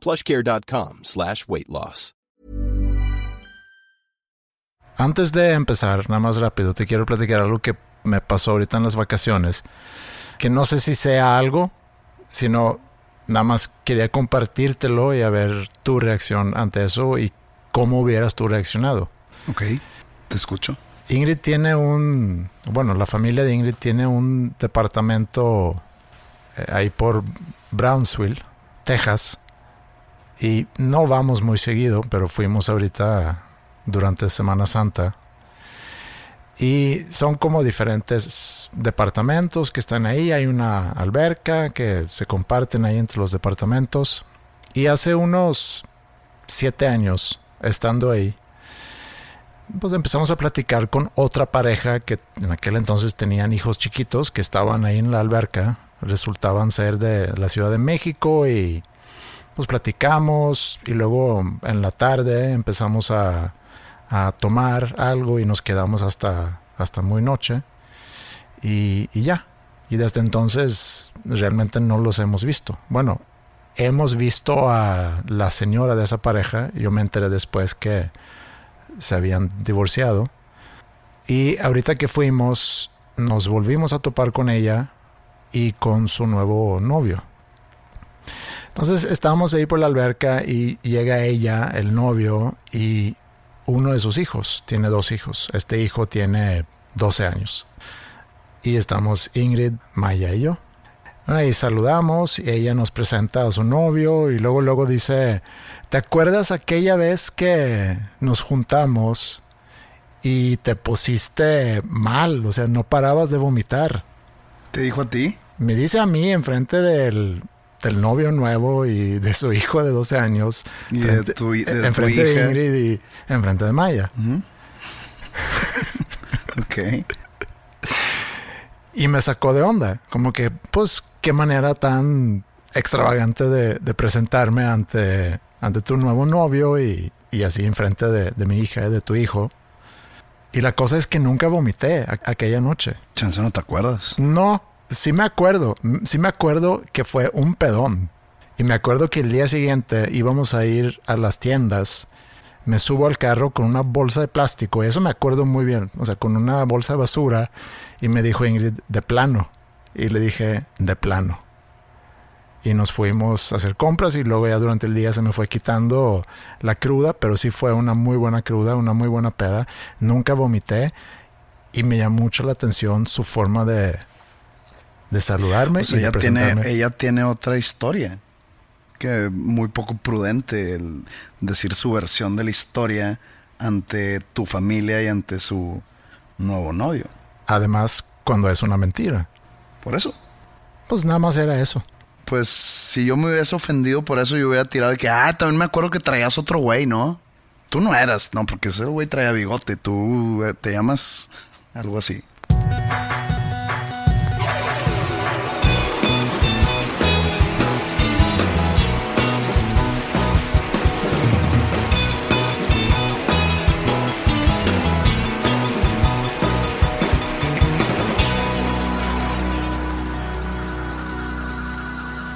plushcare.com slash weight loss. Antes de empezar, nada más rápido, te quiero platicar algo que me pasó ahorita en las vacaciones, que no sé si sea algo, sino nada más quería compartírtelo y a ver tu reacción ante eso y cómo hubieras tú reaccionado. Ok, te escucho. Ingrid tiene un, bueno, la familia de Ingrid tiene un departamento eh, ahí por Brownsville, Texas, y no vamos muy seguido, pero fuimos ahorita durante Semana Santa. Y son como diferentes departamentos que están ahí. Hay una alberca que se comparten ahí entre los departamentos. Y hace unos siete años, estando ahí, pues empezamos a platicar con otra pareja que en aquel entonces tenían hijos chiquitos que estaban ahí en la alberca. Resultaban ser de la Ciudad de México y pues platicamos y luego en la tarde empezamos a, a tomar algo y nos quedamos hasta, hasta muy noche y, y, ya. Y desde entonces realmente no los hemos visto. Bueno, hemos visto a la señora de esa pareja. Yo me enteré después que se habían divorciado. Y ahorita que fuimos, nos volvimos a topar con ella y con su nuevo novio. Entonces estábamos ahí por la alberca y llega ella, el novio, y uno de sus hijos, tiene dos hijos. Este hijo tiene 12 años. Y estamos Ingrid, Maya y yo. Ahí saludamos y ella nos presenta a su novio y luego luego dice, ¿te acuerdas aquella vez que nos juntamos y te pusiste mal? O sea, no parabas de vomitar. ¿Te dijo a ti? Me dice a mí enfrente del, del novio nuevo y de su hijo de 12 años. Y de tu, de enfrente de. Ingrid y enfrente de Maya. Ok. Y me sacó de onda. Como que, pues, qué manera tan extravagante de, de presentarme ante, ante tu nuevo novio y, y así enfrente de, de mi hija y de tu hijo. Y la cosa es que nunca vomité aquella noche. Chance no te acuerdas. No, sí me acuerdo. Sí me acuerdo que fue un pedón. Y me acuerdo que el día siguiente íbamos a ir a las tiendas. Me subo al carro con una bolsa de plástico. Y eso me acuerdo muy bien. O sea, con una bolsa de basura. Y me dijo Ingrid, de plano. Y le dije, de plano. Y nos fuimos a hacer compras y luego ya durante el día se me fue quitando la cruda, pero sí fue una muy buena cruda, una muy buena peda. Nunca vomité y me llamó mucho la atención su forma de, de saludarme O sea, y de ella tiene, ella tiene otra historia. Que muy poco prudente el decir su versión de la historia ante tu familia y ante su nuevo novio. Además, cuando es una mentira. Por eso. Pues nada más era eso. Pues si yo me hubiese ofendido por eso, yo hubiera tirado de que, ah, también me acuerdo que traías otro güey, ¿no? Tú no eras, no, porque ese güey traía bigote, tú eh, te llamas algo así.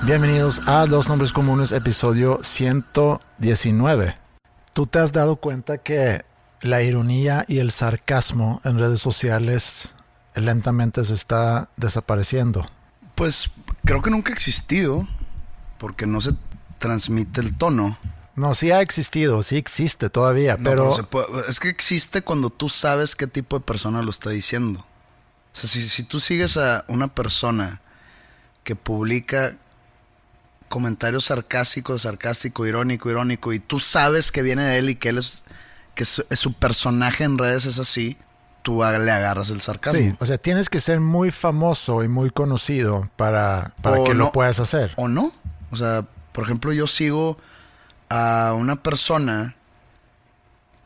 Bienvenidos a Dos Nombres Comunes, episodio 119. ¿Tú te has dado cuenta que la ironía y el sarcasmo en redes sociales lentamente se está desapareciendo? Pues creo que nunca ha existido, porque no se transmite el tono. No, sí ha existido, sí existe todavía, No, pero, puede- es que existe cuando tú sabes qué tipo de persona lo está diciendo. O sea, si, si tú sigues a una persona que publica comentarios sarcásticos, sarcástico, irónico, irónico, y tú sabes que viene de él y que él es, que su, su personaje en redes es así, tú le agarras el sarcasmo. sí, o sea, tienes que ser muy famoso y muy conocido para, para que no- lo puedas hacer. ¿O no? O sea, por ejemplo, yo sigo a una persona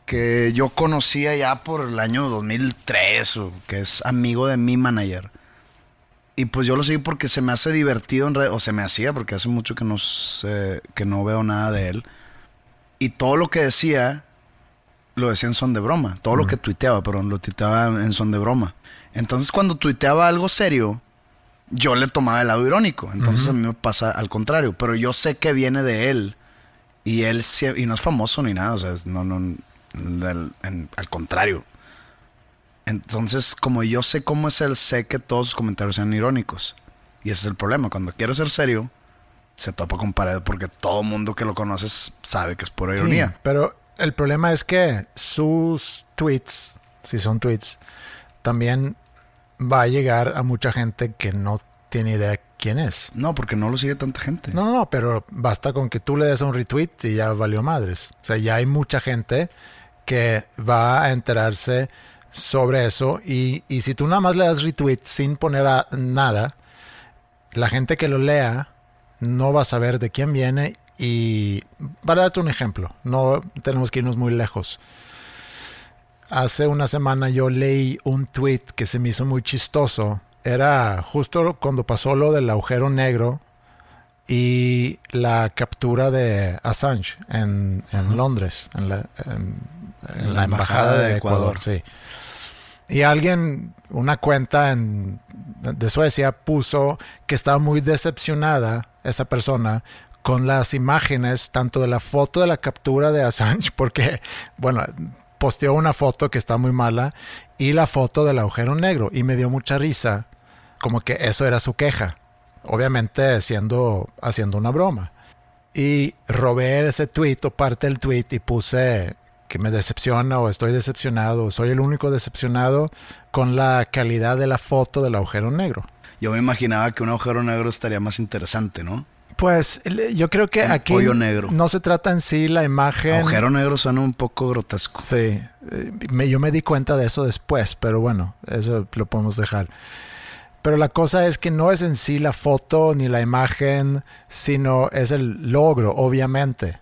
que yo conocía ya por el año 2003, o que es amigo de mi manager. Y pues yo lo sigo porque se me hace divertido en red, o se me hacía porque hace mucho que no, sé- que no veo nada de él. Y todo lo que decía, lo decía en son de broma. Todo lo que tuiteaba, perdón, lo tuiteaba en son de broma. Entonces cuando tuiteaba algo serio, yo le tomaba el lado irónico. Entonces a mí me pasa al contrario. Pero yo sé que viene de él. Y él y no es famoso ni nada. O sea, no, no, del- en- al contrario. Entonces, como yo sé cómo es él, sé que todos sus comentarios sean irónicos. Y ese es el problema. Cuando quiere ser serio, se topa con pared porque todo mundo que lo conoces sabe que es pura Sí, ironía. pero el problema es que sus tweets, si son tweets, también va a llegar a mucha gente que no tiene idea quién es. No, porque no lo sigue tanta gente. No, no, no, pero basta con que tú le des un retweet y ya valió madres. O sea, ya hay mucha gente que va a enterarse sobre eso y, y si tú nada más le das retweet sin poner a- nada, la gente que lo lea no va a saber de quién viene y para darte un ejemplo, no tenemos que irnos muy lejos. Hace una semana yo leí un tweet que se me hizo muy chistoso. Era justo cuando pasó lo del agujero negro y la captura de Assange en, en Londres, en la, en- en la embajada de Ecuador. sí. Y alguien, una cuenta en- de Suecia, puso que estaba muy decepcionada esa persona con las imágenes, tanto de la foto de la captura de Assange, porque, bueno, posteó una foto que está muy mala, y la foto del agujero negro, y me dio mucha risa, como que eso era su queja, obviamente siendo, haciendo una broma. Y robé ese tweet o parte del tweet y puse que me decepciona o estoy decepcionado, o soy el único decepcionado con la calidad de la foto del agujero negro. Yo me imaginaba que un agujero negro estaría más interesante, ¿no? Pues yo creo que Un aquí negro. no se trata en sí la imagen. Agujero negro suena un poco grotesco. Sí, eh, me- yo me di cuenta de eso después, pero bueno, eso lo podemos dejar. Pero la cosa es que no es en sí la foto ni la imagen, sino es el logro, obviamente.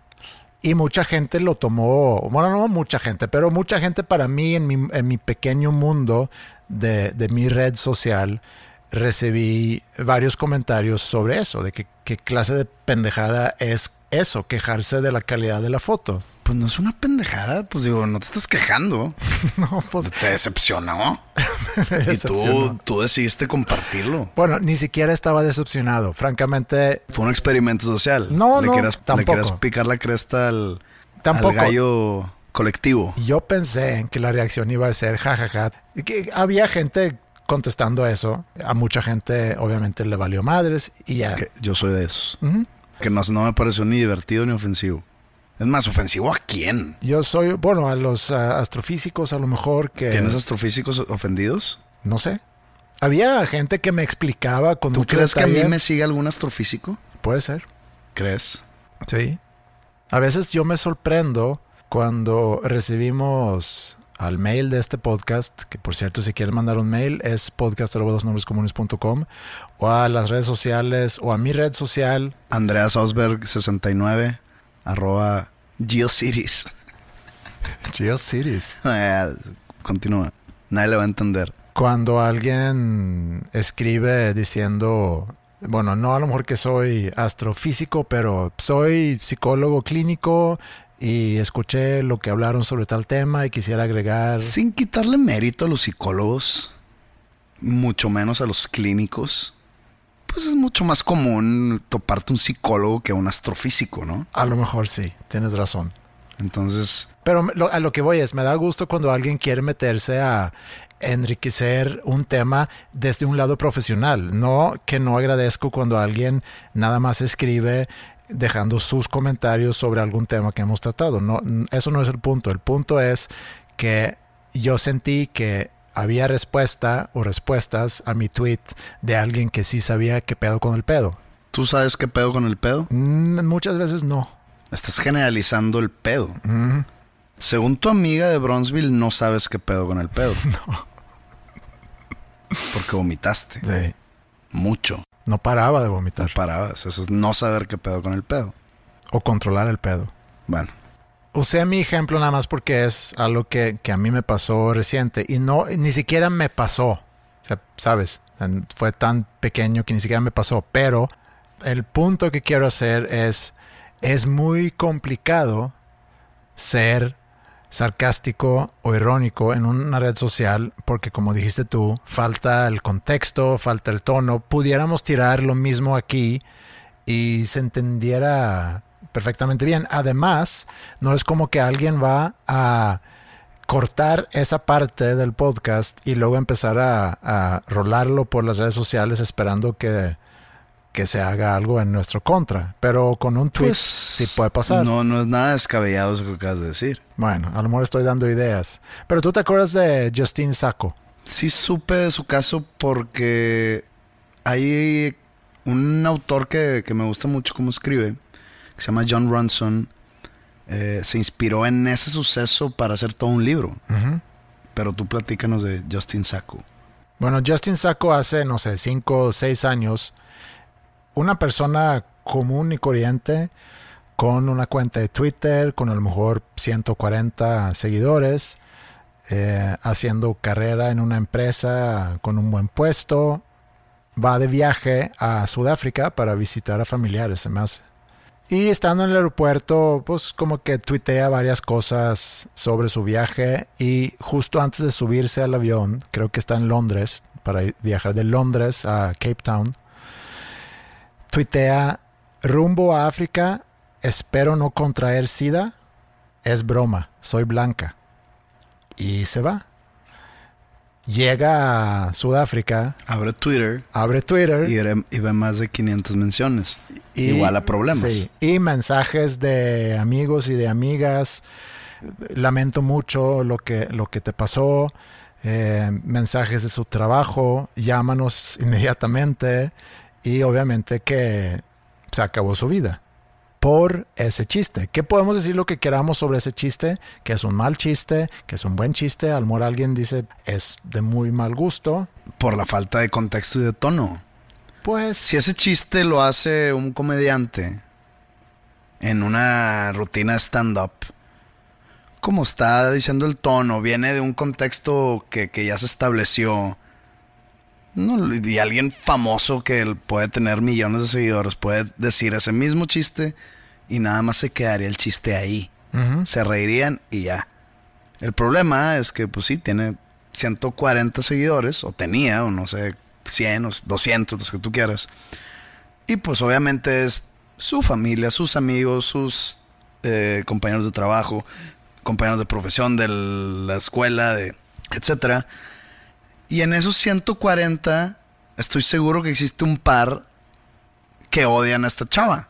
Y mucha gente lo tomó, bueno, no mucha gente, pero mucha gente para mí en mi, en mi pequeño mundo de, de mi red social, recibí varios comentarios sobre eso, de qué clase de pendejada es eso, quejarse de la calidad de la foto. Pues no es una pendejada, pues digo, no te estás quejando. No, pues Te decepcionó. me y tú, tú decidiste compartirlo. Bueno, ni siquiera estaba decepcionado. Francamente, Fue un experimento social. No, le no, tampoco. Le querías picar la cresta al, Tampoco. al gallo colectivo. yo pensé que la reacción iba a ser jajaja. Y que había gente contestando eso. A mucha gente, obviamente, le valió madres y ya. Que yo soy de esos. Que no, no me pareció ni divertido ni ofensivo. Es más, ¿ofensivo a quién? Yo soy, bueno, a los astrofísicos a lo mejor que... ¿Tienes astrofísicos ofendidos? No sé. Había gente que me explicaba con ¿Tú crees que a mí me sigue algún astrofísico? Puede ser. ¿Crees? Sí. A veces yo me sorprendo cuando recibimos al mail de este podcast, que por cierto, si quieren mandar un mail es podcast.com o a las redes sociales o a mi red social. Andrea Sausberg 69 arroba GeoCities. GeoCities. Eh, Continúa. Nadie le va a entender. Cuando alguien escribe diciendo, bueno, no a lo mejor que soy astrofísico, pero soy psicólogo clínico y escuché lo que hablaron sobre tal tema y quisiera agregar... Sin quitarle mérito a los psicólogos, mucho menos a los clínicos, pues es mucho más común toparte un psicólogo que un astrofísico, ¿no? A lo mejor sí, tienes razón. Entonces, Pero lo- a lo que voy es, me da gusto cuando alguien quiere meterse a enriquecer un tema desde un lado profesional. No que no agradezco cuando alguien nada más escribe dejando sus comentarios sobre algún tema que hemos tratado. No, eso no es el punto. El punto es que yo sentí que había respuesta o respuestas a mi tweet de alguien que sí sabía qué pedo con el pedo. ¿Tú sabes qué pedo con el pedo? Mm, muchas veces no. Estás generalizando el pedo. Según tu amiga de Bronzeville, no sabes qué pedo con el pedo. No. Porque vomitaste. Sí. Mucho. No paraba de vomitar. No parabas. Eso es no saber qué pedo con el pedo. O controlar el pedo. Bueno. Usé mi ejemplo nada más porque es algo que, que a mí me pasó reciente. Y no, ni siquiera me pasó. ¿sabes? Fue tan pequeño que ni siquiera me pasó. Pero el punto que quiero hacer es, es muy complicado ser sarcástico o irónico en una red social porque como dijiste tú, falta el contexto, falta el tono. Pudiéramos tirar lo mismo aquí y se entendiera perfectamente bien. Además, no es como que alguien va a cortar esa parte del podcast y luego empezar a, a rolarlo por las redes sociales esperando que que se haga algo en nuestro contra. Pero con un tweet pues, sí puede pasar. No, no es nada descabellado eso que acabas de decir. Bueno, a lo mejor estoy dando ideas. Pero tú te acuerdas de Justin Sacco. Sí supe de su caso porque hay un autor que, me gusta mucho cómo escribe, que se llama John Ronson. Eh, se inspiró en ese suceso para hacer todo un libro. Pero tú platícanos de Justin Sacco. Bueno, Justin Sacco hace, no sé, cinco o seis años una persona común y corriente con una cuenta de Twitter, con a lo mejor 140 seguidores, eh, haciendo carrera en una empresa con un buen puesto, va de viaje a Sudáfrica para visitar a familiares, se me hace. Y estando en el aeropuerto, pues como que tuitea varias cosas sobre su viaje y justo antes de subirse al avión, creo que está en Londres, para viajar de Londres a Cape Town, tuitea rumbo a África, espero no contraer SIDA, es broma, soy blanca. Y se va. Llega a Sudáfrica. Abre Twitter. Abre Twitter. Y, ve más de 500 menciones. Igual a problemas. y mensajes de amigos y de amigas. Lamento mucho lo que, lo que te pasó. Eh, mensajes de su trabajo. Llámanos inmediatamente y obviamente que se acabó su vida por ese chiste. ¿Qué podemos decir lo que queramos sobre ese chiste? Que es un mal chiste, que es un buen chiste. Al mejor alguien dice es de muy mal gusto. Por la falta de contexto y de tono. Pues. Si ese chiste lo hace un comediante en una rutina stand-up, como está diciendo el tono, viene de un contexto que, que ya se estableció no, y alguien famoso que puede tener millones de seguidores puede decir ese mismo chiste y nada más se quedaría el chiste ahí. Se reirían y ya. El problema es que, pues sí, tiene 140 seguidores, o tenía, o no sé, 100 o 200, los que tú quieras. Y pues obviamente es su familia, sus amigos, sus eh, compañeros de trabajo, compañeros de profesión de la escuela, de etcétera y en esos 140, estoy seguro que existe un par que odian a esta chava.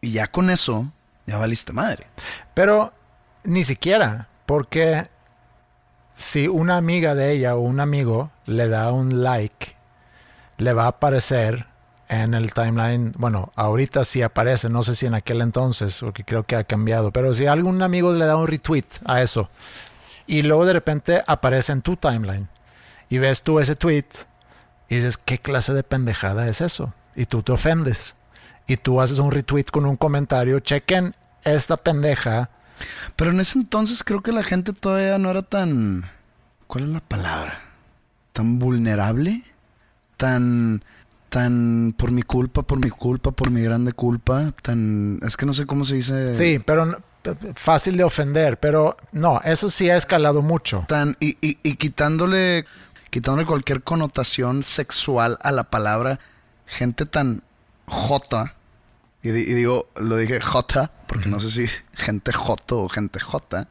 Y ya con eso, ya valiste madre. Pero ni siquiera, porque si una amiga de ella o un amigo le da un like, le va a aparecer en el timeline. Bueno, ahorita sí aparece, no sé si en aquel entonces, porque creo que ha cambiado. Pero si algún amigo le da un retweet a eso y luego de repente aparece en tu timeline y ves tú ese tweet y dices, ¿qué clase de pendejada es eso? Y tú te ofendes. Y tú haces un retweet con un comentario, chequen esta pendeja. Pero en ese entonces creo que la gente todavía no era tan... ¿Cuál es la palabra? Tan vulnerable, tan tan por mi culpa, por mi culpa, por mi grande culpa, tan es que no sé cómo se dice. Sí, pero fácil de ofender, pero no, eso sí ha escalado mucho. Tan y, y, y quitándole quitándole cualquier connotación sexual a la palabra, gente tan jota, y, digo, lo dije jota, porque no sé si gente joto o gente jota,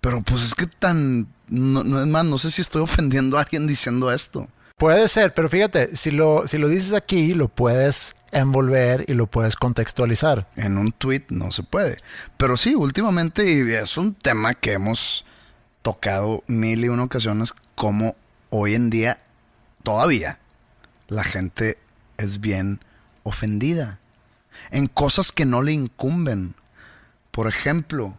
pero pues es que tan, no, es más, no sé si estoy ofendiendo a alguien diciendo esto. Puede ser, pero fíjate, si lo, si lo dices aquí, lo puedes envolver y lo puedes contextualizar. En un tweet no se puede. Pero sí, últimamente, y es un tema que hemos tocado mil y una ocasiones, como hoy en día todavía la gente es bien ofendida en cosas que no le incumben. Por ejemplo,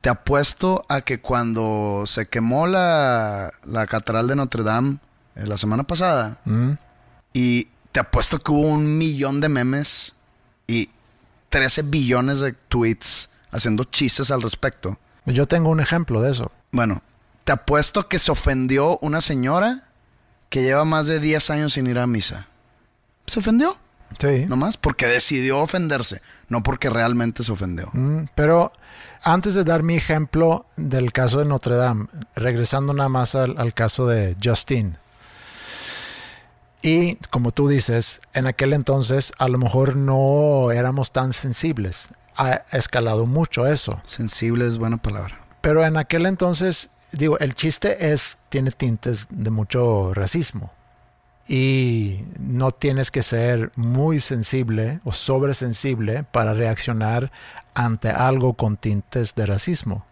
te apuesto a que cuando se quemó la, la Catedral de Notre Dame eh, la semana pasada, ¿Mm? y te apuesto que hubo un millón de memes y 13 billones de tweets haciendo chistes al respecto. Yo tengo un ejemplo de eso. Bueno, te apuesto que se ofendió una señora que lleva más de 10 años sin ir a misa. Se ofendió, Sí. nomás, porque decidió ofenderse, no porque realmente se ofendió. Mm, Pero antes de dar mi ejemplo del caso de Notre Dame, regresando nada más al, al caso de Justin. Y como tú dices, en aquel entonces a lo mejor no éramos tan sensibles. Ha escalado mucho eso. Sensible es buena palabra. Pero en aquel entonces, digo, el chiste es, tiene tintes de mucho racismo. Y no tienes que ser muy sensible o sobresensible para reaccionar ante algo con tintes de racismo.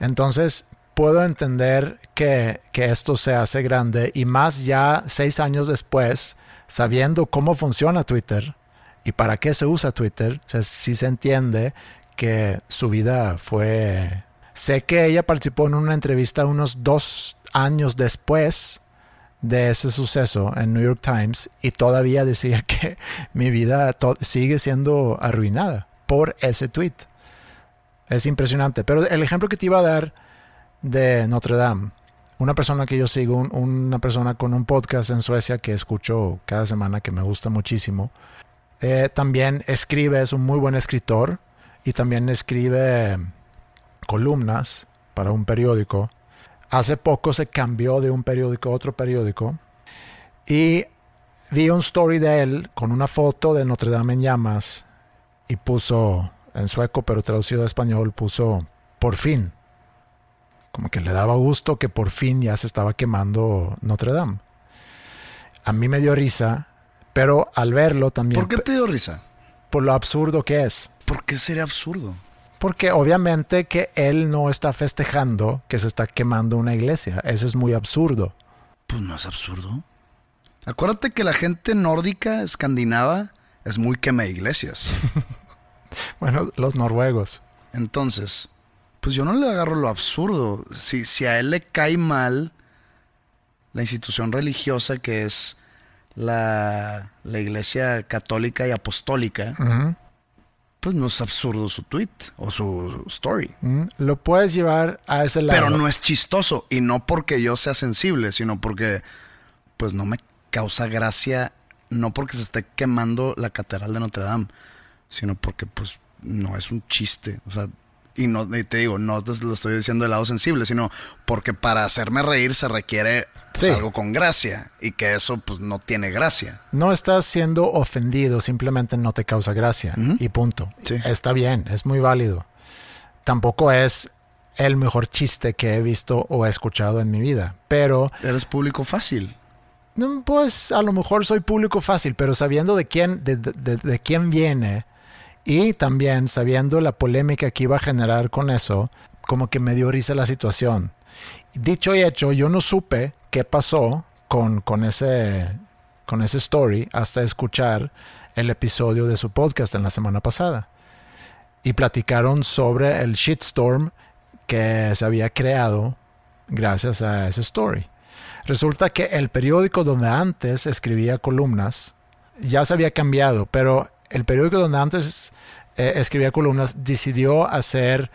Entonces, puedo entender que, que esto se hace grande y más ya seis años después, sabiendo cómo funciona Twitter y para qué se usa Twitter, o sea, sí se entiende que su vida fue... Sé que ella participó en una entrevista unos dos años después de ese suceso en New York Times y todavía decía que mi vida sigue siendo arruinada por ese tweet. Es impresionante. Pero el ejemplo que te iba a dar de Notre Dame, una persona que yo sigo, un- una persona con un podcast en Suecia que escucho cada semana que me gusta muchísimo, eh, también escribe, es un muy buen escritor y también escribe columnas para un periódico. Hace poco se cambió de un periódico a otro periódico y vi un story de él con una foto de Notre Dame en llamas y puso en sueco pero traducido a español puso por fin. Como que le daba gusto que por fin ya se estaba quemando Notre Dame. A mí me dio risa, pero al verlo también ¿Por qué te dio risa? por lo absurdo que es. ¿Por qué sería absurdo? Porque obviamente que él no está festejando que se está quemando una iglesia. Eso es muy absurdo. Pues no es absurdo. Acuérdate que la gente nórdica, escandinava, es muy quema iglesias. Bueno, los noruegos. Entonces, pues yo no le agarro lo absurdo. Si, si a él le cae mal la institución religiosa que es la, la iglesia católica y apostólica, pues no es absurdo su tweet o su story. Lo puedes llevar a ese lado. Pero no es chistoso. Y no porque yo sea sensible, sino porque pues no me causa gracia, no porque se esté quemando la catedral de Notre Dame, sino porque pues no es un chiste. O sea, y no y te digo, no te lo estoy diciendo del lado sensible, sino porque para hacerme reír se requiere pues, Sí. algo con gracia. Y que eso pues no tiene gracia. No estás siendo ofendido, simplemente no te causa gracia. Y punto. Sí. Está bien, es muy válido. Tampoco es el mejor chiste que he visto o he escuchado en mi vida. Pero, Eres público fácil. mm, pues a lo mejor soy público fácil, pero sabiendo de quién, de, de- de- de quién viene y también sabiendo la polémica que iba a generar con eso, como que me dio risa la situación. Dicho y hecho, yo no supe qué pasó con, con, ese, con ese story hasta escuchar el episodio de su podcast en la semana pasada. Y platicaron sobre el shitstorm que se había creado gracias a ese story. Resulta que el periódico donde antes escribía columnas ya se había cambiado, pero el periódico donde antes eh, escribía columnas decidió hacer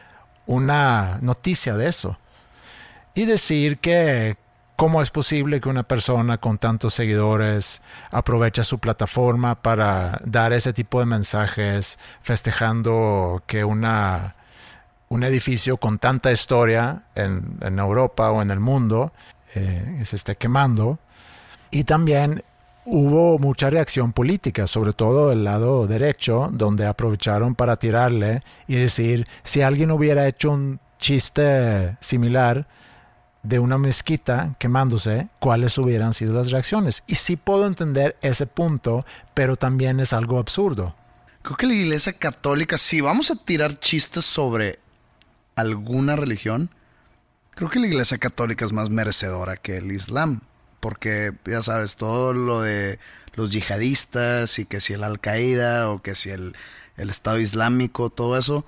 una noticia de eso y decir que cómo es posible que una persona con tantos seguidores aprovecha su plataforma para dar ese tipo de mensajes festejando que una un edificio con tanta historia en, en Europa o en el mundo eh, se esté quemando. Y también hubo mucha reacción política, sobre todo del lado derecho, donde aprovecharon para tirarle y decir, si alguien hubiera hecho un chiste similar, de una mezquita quemándose, cuáles hubieran sido las reacciones. Y sí puedo entender ese punto, pero también es algo absurdo. Creo que la iglesia católica, si vamos a tirar chistes sobre alguna religión, creo que la iglesia católica es más merecedora que el islam. Porque, ya sabes, todo lo de los yihadistas y que si el Al-Qaeda o que si el, el Estado Islámico, todo eso,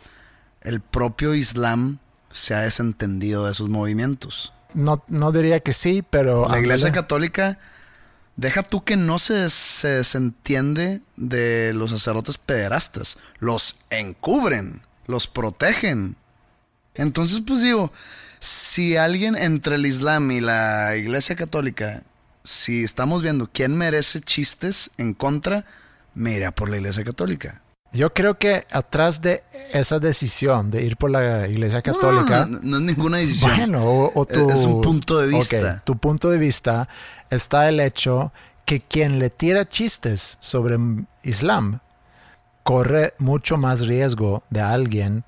el propio Islam se ha desentendido de esos movimientos. No, no diría que sí, pero... La iglesia católica, deja tú que no se, se desentiende de los sacerdotes pederastas. Los encubren, los protegen. Entonces, pues digo, si alguien entre el Islam y la iglesia católica, si estamos viendo quién merece chistes en contra, me irá por la iglesia católica. Yo creo que atrás de esa decisión de ir por la iglesia católica... No, no, no es ninguna decisión. Bueno, o, o tu, Es un punto de vista. Tu punto de vista está el hecho que quien le tira chistes sobre Islam corre mucho más riesgo de alguien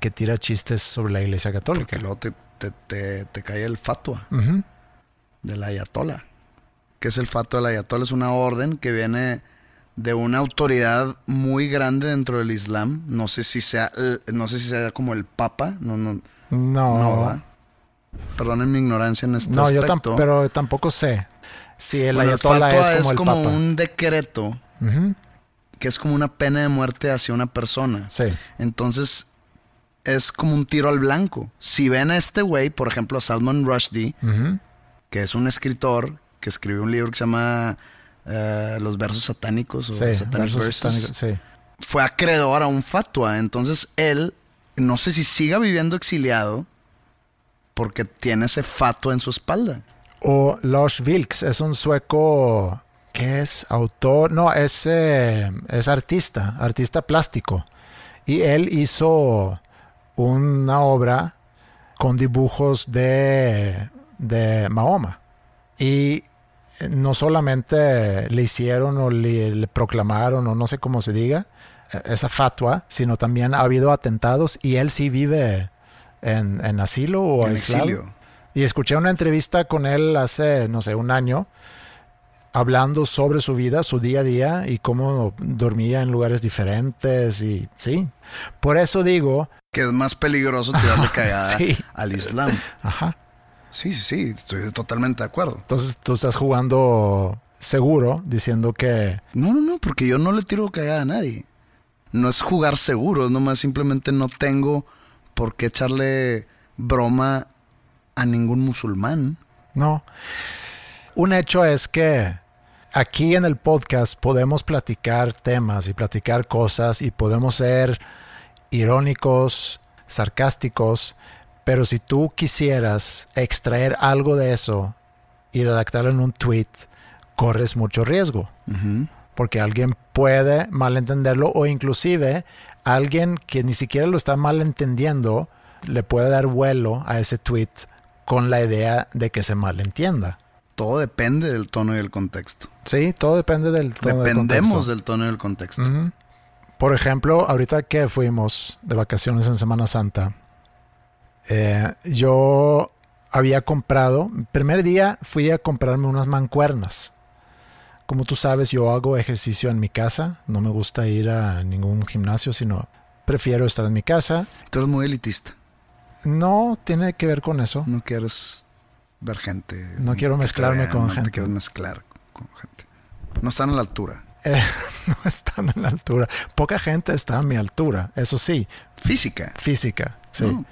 que tira chistes sobre la iglesia católica. Porque luego te, te, te, te cae el fatua Ujú. del ayatola. ¿Qué es el fatua del ayatola? Es una orden que viene de una autoridad muy grande dentro del Islam. No sé si sea, no sé si sea como el Papa. No, no, No, no. Perdonen mi ignorancia en este no yo aspecto. tampoco, pero tampoco sé si el Bueno, ayatollah fatwa es como el papa. un decreto que es como una pena de muerte hacia una persona. Sí, Entonces, es como un tiro al blanco. Si ven a este güey, por ejemplo, a Salman Rushdie, que es un escritor que escribió un libro que se llama eh, Los versos satánicos o sí, Satanic versos Verses, satánicos, sí. fue acreedor a un fatua. Entonces, él, no sé si siga viviendo exiliado porque tiene ese fatua en su espalda. O Lars Vilks es un sueco que es autor, no, es, eh, es artista, artista plástico. Y él hizo una obra con dibujos de, de Mahoma. Y no solamente le hicieron o le, le proclamaron o no sé cómo se diga eh, esa fatua, sino también ha habido atentados y él sí vive en, en asilo o En aislado. exilio. Y escuché una entrevista con él hace, no sé, un año, hablando sobre su vida, su día a día y cómo dormía en lugares diferentes y sí. Por eso digo, Que es más peligroso tirarle cagada Sí. al Islam. ajá, Sí, sí, sí, estoy totalmente de acuerdo. entonces tú estás jugando seguro diciendo que, No, no, no, porque yo no le tiro cagada a nadie. No es jugar seguro, es nomás simplemente no tengo por qué echarle broma a ningún musulmán. no. Un hecho es que aquí en el podcast podemos platicar temas y platicar cosas y podemos ser irónicos, sarcásticos, pero si tú quisieras extraer algo de eso y redactarlo en un tweet, corres mucho riesgo, porque alguien puede malentenderlo o inclusive alguien que ni siquiera lo está malentendiendo le puede dar vuelo a ese tweet con la idea de que se malentienda. Todo depende del tono y el contexto. Sí, todo depende del tono del Dependemos contexto. del tono y el contexto. Por ejemplo, ahorita que fuimos de vacaciones en Semana Santa, eh, yo había comprado, primer día fui a comprarme unas mancuernas. Como tú sabes, yo hago ejercicio en mi casa, no me gusta ir a ningún gimnasio, sino prefiero estar en mi casa. Tú eres muy elitista. No tiene que ver con eso. No quieres ver gente. No quiero mezclarme vean, con no gente. te quieres mezclar con gente. No están a la altura. Eh, no están en la altura. Poca gente está a mi altura, eso sí, Física. física, sí. ¿no?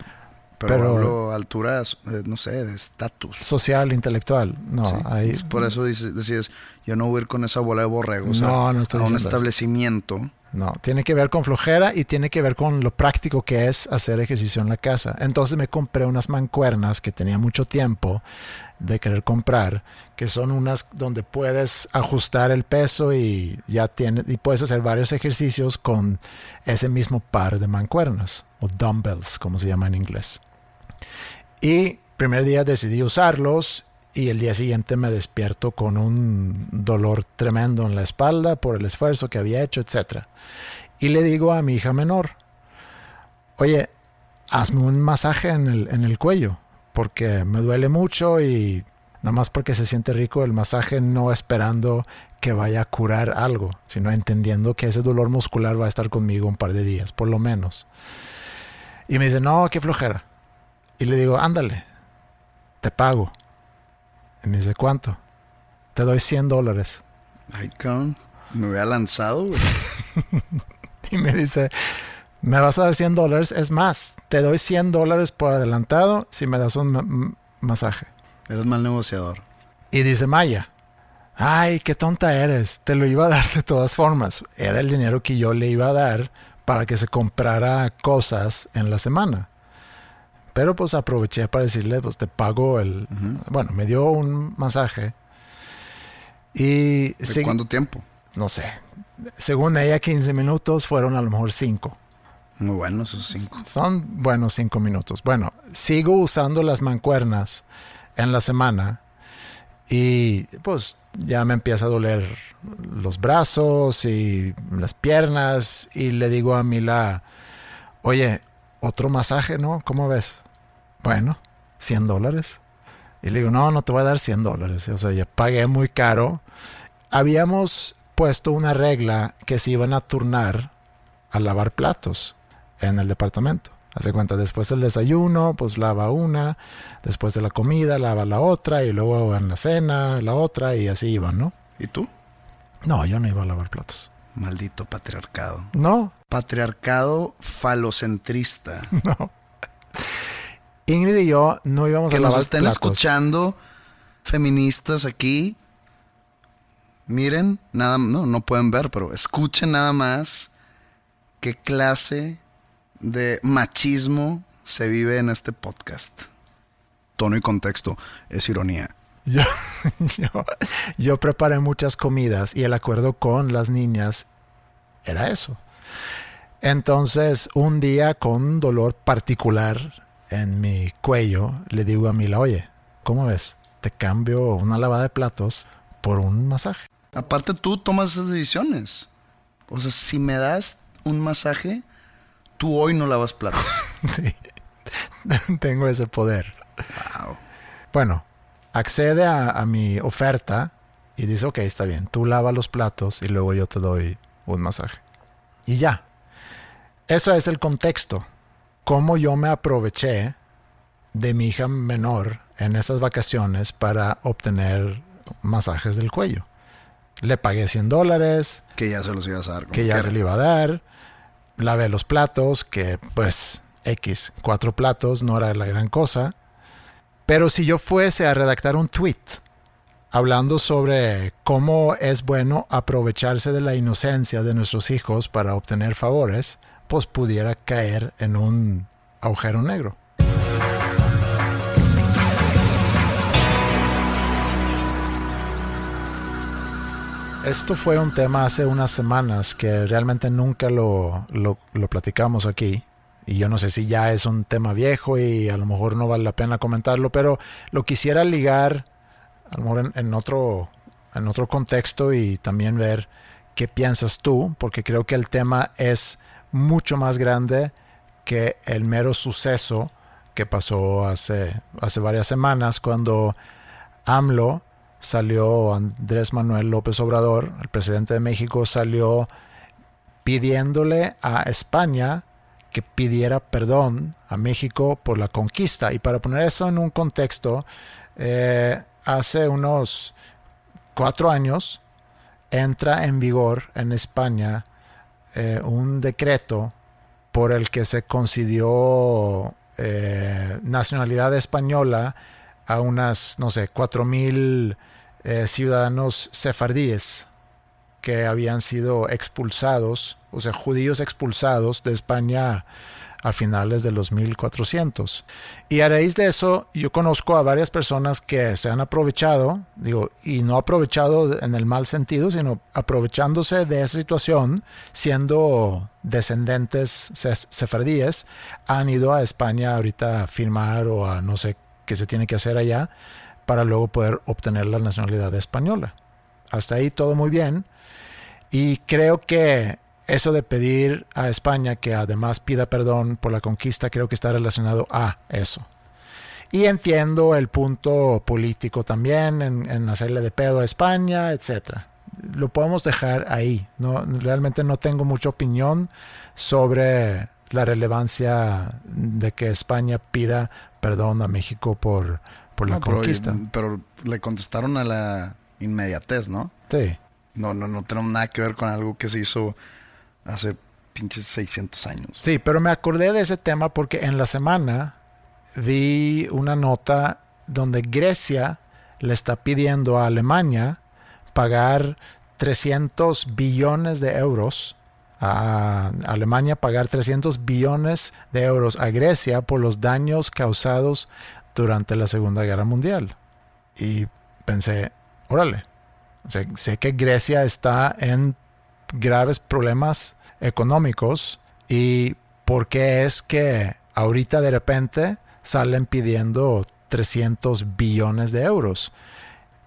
Pero, Pero- hablo altura, eh, no sé, de estatus. social, intelectual. No, Sí. ahí Es Por eso dices, decías, yo no voy a ir con esa bola de borregos No, a, no estoy a un eso. No. Tiene que ver con flojera y tiene que ver con lo práctico que es hacer ejercicio en la casa. Entonces me compré unas mancuernas que tenía mucho tiempo de querer comprar, que son unas donde puedes ajustar el peso y ya tienes y puedes hacer varios ejercicios con ese mismo par de mancuernas o dumbbells, como se llama en inglés. Y primer día decidí usarlos y el día siguiente me despierto con un dolor tremendo en la espalda por el esfuerzo que había hecho, etc. Y le digo a mi hija menor, oye, hazme un masaje en el, en el cuello porque me duele mucho y nada más porque se siente rico el masaje, no esperando que vaya a curar algo, sino entendiendo que ese dolor muscular va a estar conmigo un par de días, por lo menos. Y me dice, no, qué flojera. Y le digo, ándale, te pago. Y me dice, ¿cuánto? Te doy 100 dólares. Ay. Me había lanzado, güey. y me dice, me vas a dar 100 dólares. Es más, te doy 100 dólares por adelantado si me das un masaje. Eres mal negociador. Y dice Maya, ay, qué tonta eres. Te lo iba a dar de todas formas. Era el dinero que yo le iba a dar para que se comprara cosas en la semana. Pero pues aproveché para decirle, pues te pago el... Bueno, me dio un masaje. Y... ¿De cuánto tiempo? No sé. Según ella, 15 minutos fueron a lo mejor 5. Muy buenos esos 5. Son buenos 5 minutos. Bueno, sigo usando las mancuernas en la semana y pues ya me empieza a doler los brazos y las piernas y le digo a Mila, oye, otro masaje, ¿no? ¿Cómo ves? Bueno, 100 dólares. Y le digo, no, no te voy a dar 100 dólares. O sea, ya pagué muy caro. Habíamos puesto una regla que se iban a turnar a lavar platos en el departamento. Hace cuenta, después del desayuno, pues lava una, después de la comida, lava la otra, y luego en la cena, la otra, y así iban, ¿no? ¿Y tú? No, yo no iba a lavar platos. Maldito patriarcado. No. Patriarcado falocentrista. No. Ingrid y yo no íbamos a lavar. Que nos estén escuchando feministas aquí. Miren, nada, no, no pueden ver, pero escuchen nada más qué clase de machismo se vive en este podcast. Tono y contexto es ironía. Yo, yo, yo, preparé muchas comidas y el acuerdo con las niñas era eso. Entonces, un día con dolor particular en mi cuello, le digo a Mila, oye, ¿cómo ves? Te cambio una lavada de platos por un masaje. Aparte tú tomas esas decisiones. O sea, si me das un masaje, tú hoy no lavas platos. sí, tengo ese poder. Wow. Bueno, accede a, a, mi oferta y dice, ok, está bien, tú lava los platos y luego yo te doy un masaje. Y ya. Eso es el contexto cómo yo me aproveché de mi hija menor en esas vacaciones para obtener masajes del cuello. Le pagué 100 dólares. Que ya se los ibas a dar. Que ya se le iba a dar. Lavé los platos, que pues X, cuatro platos no era la gran cosa. Pero si yo fuese a redactar un tweet hablando sobre cómo es bueno aprovecharse de la inocencia de nuestros hijos para obtener favores, pues pudiera caer en un agujero negro. Esto fue un tema hace unas semanas que realmente nunca lo, lo, platicamos aquí. Y yo no sé si ya es un tema viejo y a lo mejor no vale la pena comentarlo, pero lo quisiera ligar a lo mejor en otro, en otro contexto y también ver qué piensas tú, porque creo que el tema es mucho más grande que el mero suceso que pasó hace, hace varias semanas cuando AMLO salió, Andrés Manuel López Obrador, el presidente de México, salió pidiéndole a España que pidiera perdón a México por la conquista. Y para poner eso en un contexto, eh, hace unos cuatro años entra en vigor en España eh, un decreto por el que se concedió eh, nacionalidad española a unas, no sé, cuatro mil eh, ciudadanos sefardíes que habían sido expulsados, o sea, judíos expulsados de España a finales de los 1400. Y a raíz de eso, yo conozco a varias personas que se han aprovechado, digo, y no aprovechado en el mal sentido, sino aprovechándose de esa situación, siendo descendentes sefardíes, han ido a España ahorita a firmar o a no sé qué se tiene que hacer allá para luego poder obtener la nacionalidad española. Hasta ahí todo muy bien. Y creo que eso de pedir a España que además pida perdón por la conquista creo que está relacionado a eso. Y entiendo el punto político también en, en hacerle de pedo a España, etcétera. Lo podemos dejar ahí. No, realmente no tengo mucha opinión sobre la relevancia de que España pida perdón a México por, por la No, pero, conquista. pero le contestaron a la inmediatez, ¿no? Sí. No, no, no tenemos nada que ver con algo que se hizo hace pinches 600 años. Sí, pero me acordé de ese tema porque en la semana vi una nota donde Grecia le está pidiendo a Alemania pagar 300 billones de euros a Alemania pagar 300 billones de euros a Grecia por los daños causados durante la Segunda Guerra Mundial. Y pensé, órale, sé, sé que Grecia está en graves problemas económicos y por qué es que ahorita de repente salen pidiendo 300 billones de euros.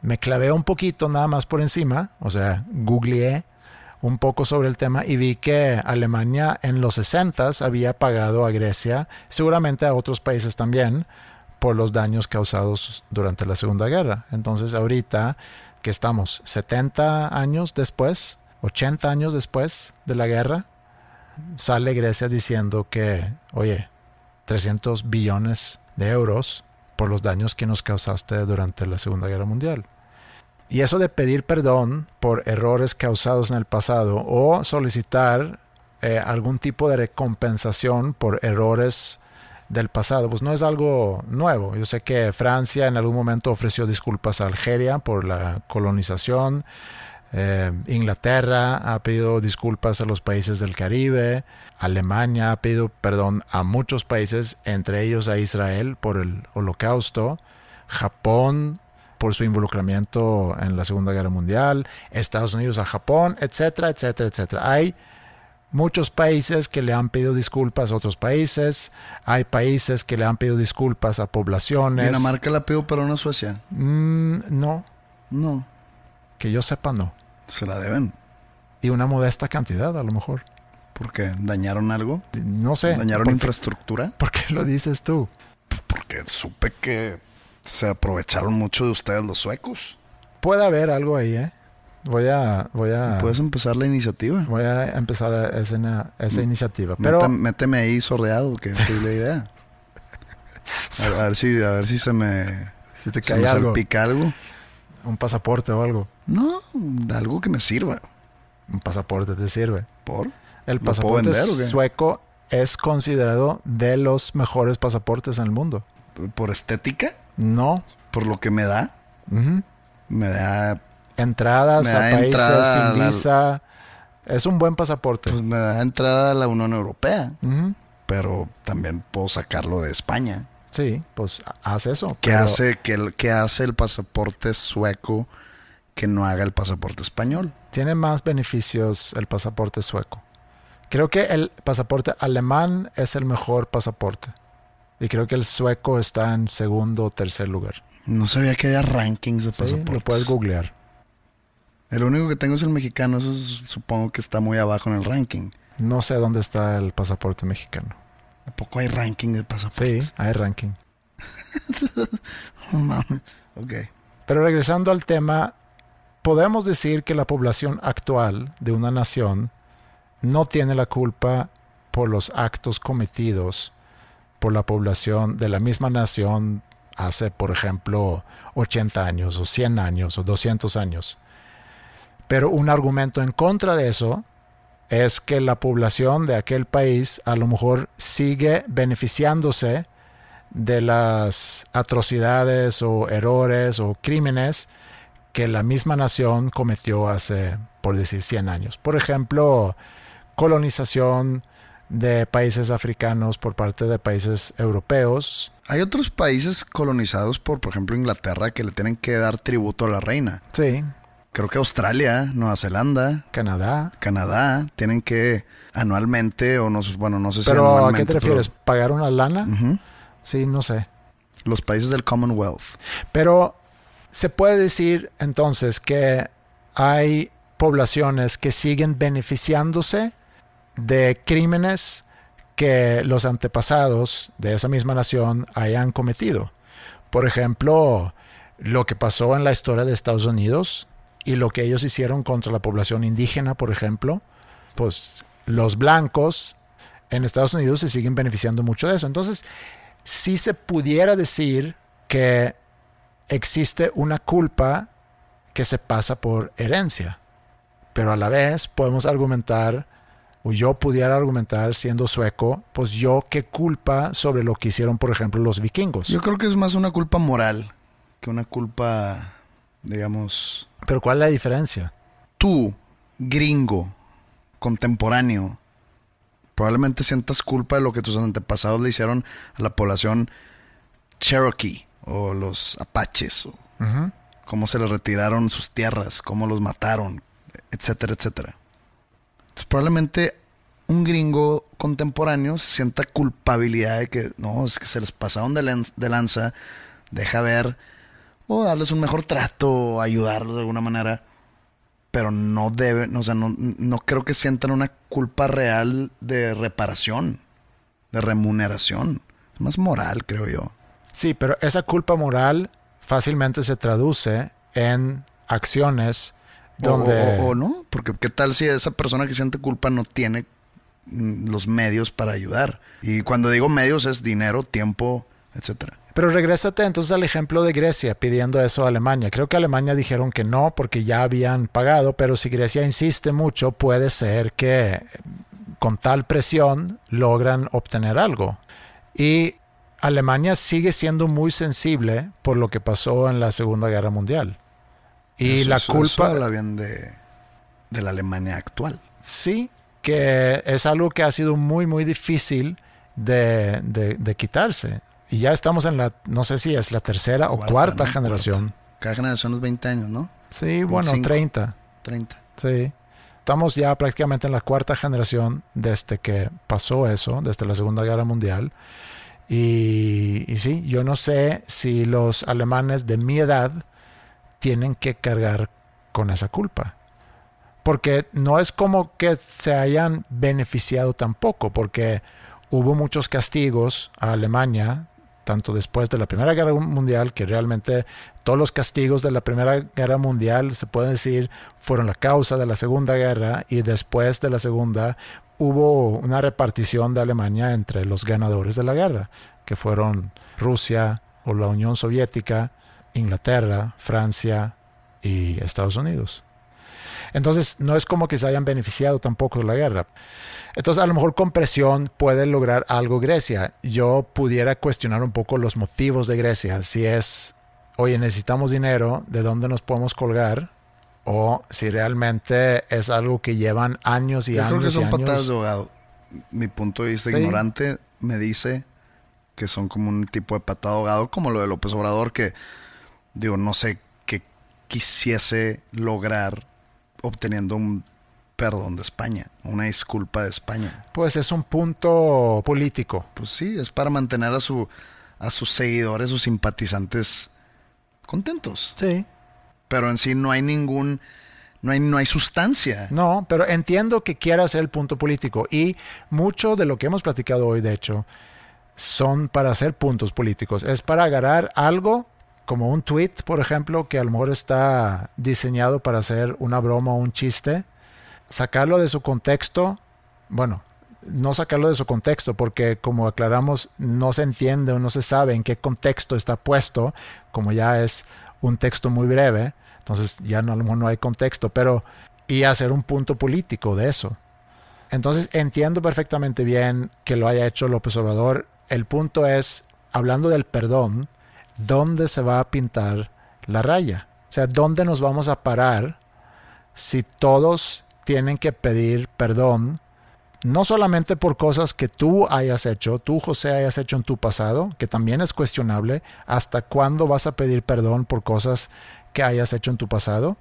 Me clavé un poquito nada más por encima, o sea, googleé un poco sobre el tema y vi que Alemania en los 60 había pagado a Grecia, seguramente a otros países también, por los daños causados durante la Segunda Guerra. Entonces ahorita que estamos 70 años después, 80 años después de la guerra, sale Grecia diciendo que, oye, 300 billones de euros por los daños que nos causaste durante la Segunda Guerra Mundial. Y eso de pedir perdón por errores causados en el pasado o solicitar eh, algún tipo de recompensación por errores del pasado, pues no es algo nuevo. Yo sé que Francia en algún momento ofreció disculpas a Algeria por la colonización. Eh, Inglaterra ha pedido disculpas a los países del Caribe. Alemania ha pedido perdón a muchos países, entre ellos a Israel por el holocausto. Japón por su involucramiento en la Segunda Guerra Mundial. Estados Unidos a Japón, etcétera, etcétera, etcétera. Hay muchos países que le han pedido disculpas a otros países. Hay países que le han pedido disculpas a poblaciones. ¿Dinamarca la pidió perdón a Suecia? Mm, no, No, que yo sepa no. Se la deben. Y una modesta cantidad a lo mejor. porque ¿Dañaron algo? No sé. ¿Dañaron ¿Por qué, infraestructura? por qué lo dices tú? Pues porque supe que se aprovecharon mucho de ustedes los suecos. Puede haber algo ahí, ¿eh? Voy a, voy a, Puedes empezar la iniciativa. voy a empezar esa, esa iniciativa. Pero Métame, méteme ahí sordeado, que es la idea. A, a ver si, a ver si se me, si te se me algo, salpica algo. Un pasaporte o algo, No, algo que me sirva. un pasaporte te sirve. ¿Por? El ¿Lo puedo pasaporte vender sueco es considerado de los mejores pasaportes en el mundo. ¿Por estética? No. ¿Por lo que me da? Me da, Entradas Me a países entrada sin visa. Es un buen pasaporte. pues me da entrada a la Unión Europea. Pero también puedo sacarlo de España. Sí, pues haz eso. ¿Qué pero- hace, qué, qué hace el pasaporte sueco que no haga el pasaporte español? Tiene más beneficios el pasaporte sueco. Creo que el pasaporte alemán es el mejor pasaporte. Y creo que el sueco está en segundo o tercer lugar. No sabía que había rankings de Sí, pasaportes. lo puedes googlear. El único que tengo es el mexicano. Eso es- supongo que está muy abajo en el ranking. No sé dónde está el pasaporte mexicano. ¿A poco hay ranking de Sí, pasaportes? hay ranking. Mames. Ok. Pero regresando al tema, podemos decir que la población actual de una nación no tiene la culpa por los actos cometidos por la población de la misma nación hace, por ejemplo, 80 años o 100 años o 200 años. Pero un argumento en contra de eso es que la población de aquel país a lo mejor sigue beneficiándose de las atrocidades o errores o crímenes que la misma nación cometió hace, por decir, 100 años. Por ejemplo, colonización de países africanos por parte de países europeos. Hay otros países colonizados por, por ejemplo, Inglaterra que le tienen que dar tributo a la reina. Sí, Creo que Australia, Nueva Zelanda, Canadá. Canadá tienen que anualmente o no sé, bueno, no sé si Pero ¿a qué anualmente, te refieres? pero- ¿Pagar una lana? Sí, no sé. Los países del Commonwealth. Pero se puede decir entonces que hay poblaciones que siguen beneficiándose de crímenes que los antepasados de esa misma nación hayan cometido. Por ejemplo, lo que pasó en la historia de Estados Unidos y lo que ellos hicieron contra la población indígena, por ejemplo, pues los blancos en Estados Unidos se siguen beneficiando mucho de eso. Entonces, sí se pudiera decir que existe una culpa que se pasa por herencia, pero a la vez podemos argumentar, o yo pudiera argumentar siendo sueco, pues yo qué culpa sobre lo que hicieron, por ejemplo, los vikingos. Yo creo que es más una culpa moral que una culpa, digamos... Pero ¿cuál es la diferencia? Tú, gringo, contemporáneo, probablemente sientas culpa de lo que tus antepasados le hicieron a la población cherokee o los apaches, o cómo se les retiraron sus tierras, cómo los mataron, etcétera, etcétera. Entonces, probablemente un gringo contemporáneo sienta culpabilidad de que no, es que se les pasaron de lanza, deja ver, o darles un mejor trato, o ayudarlos de alguna manera pero no deben, o sea, no, no creo que sientan una culpa real de reparación, de remuneración. Es más moral, creo yo. Sí, pero esa culpa moral fácilmente se traduce en acciones donde... O, no, porque qué tal si esa persona que siente culpa no tiene mm, los medios para ayudar. Y cuando digo medios es dinero, tiempo, etcétera. Pero regrésate entonces al ejemplo de Grecia pidiendo eso a Alemania. Creo que Alemania dijeron que no porque ya habían pagado, pero si Grecia insiste mucho, puede ser que con tal presión logran obtener algo. Y Alemania sigue siendo muy sensible por lo que pasó en la Segunda Guerra Mundial. Y la culpa... habla bien de, de la Alemania actual. Sí, que es algo que ha sido muy, muy difícil de, de, de quitarse. Y ya estamos en la, no sé si es la tercera o cuarta, generación. Cada generación es 20 años, ¿no? Sí, bueno, 30. 30. Sí. Estamos ya prácticamente en la cuarta generación desde que pasó eso, desde la Segunda Guerra Mundial. Y, y sí, yo no sé si los alemanes de mi edad tienen que cargar con esa culpa. Porque no es como que se hayan beneficiado tampoco, porque hubo muchos castigos a Alemania tanto después de la Primera Guerra Mundial, que realmente todos los castigos de la Primera Guerra Mundial, se puede decir, fueron la causa de la Segunda Guerra y después de la Segunda hubo una repartición de Alemania entre los ganadores de la guerra, que fueron Rusia o la Unión Soviética, Inglaterra, Francia y Estados Unidos. Entonces, no es como que se hayan beneficiado tampoco de la guerra. Entonces, a lo mejor con presión puede lograr algo Grecia. Yo pudiera cuestionar un poco los motivos de Grecia. Si es, oye, necesitamos dinero, ¿de dónde nos podemos colgar? O si realmente es algo que llevan años y años. Yo creo que son patadas de ahogado. Mi punto de vista ignorante me dice que son como un tipo de patada de ahogado, como lo de López Obrador, que digo, no sé qué quisiese lograr obteniendo un perdón de España, una disculpa de España. Pues es un punto político. Pues sí, es para mantener a su a sus seguidores, sus simpatizantes contentos. Sí. Pero en sí no hay ningún no hay, no hay sustancia. No, pero entiendo que quiera ser el punto político y mucho de lo que hemos platicado hoy, de hecho, son para hacer puntos políticos. Es para agarrar algo como un tweet, por ejemplo, que a lo mejor está diseñado para hacer una broma o un chiste sacarlo de su contexto, bueno, no sacarlo de su contexto, porque como aclaramos, no se entiende o no se sabe en qué contexto está puesto, como ya es un texto muy breve, entonces ya no, a lo mejor no hay contexto, pero y hacer un punto político de eso. Entonces entiendo perfectamente bien que lo haya hecho López Obrador. El punto es, hablando del perdón, ¿dónde se va a pintar la raya? O sea, ¿dónde nos vamos a parar si todos tienen que pedir perdón, no solamente por cosas que tú hayas hecho, tú José hayas hecho en tu pasado, que también es cuestionable, hasta cuándo vas a pedir perdón por cosas que hayas hecho en tu pasado,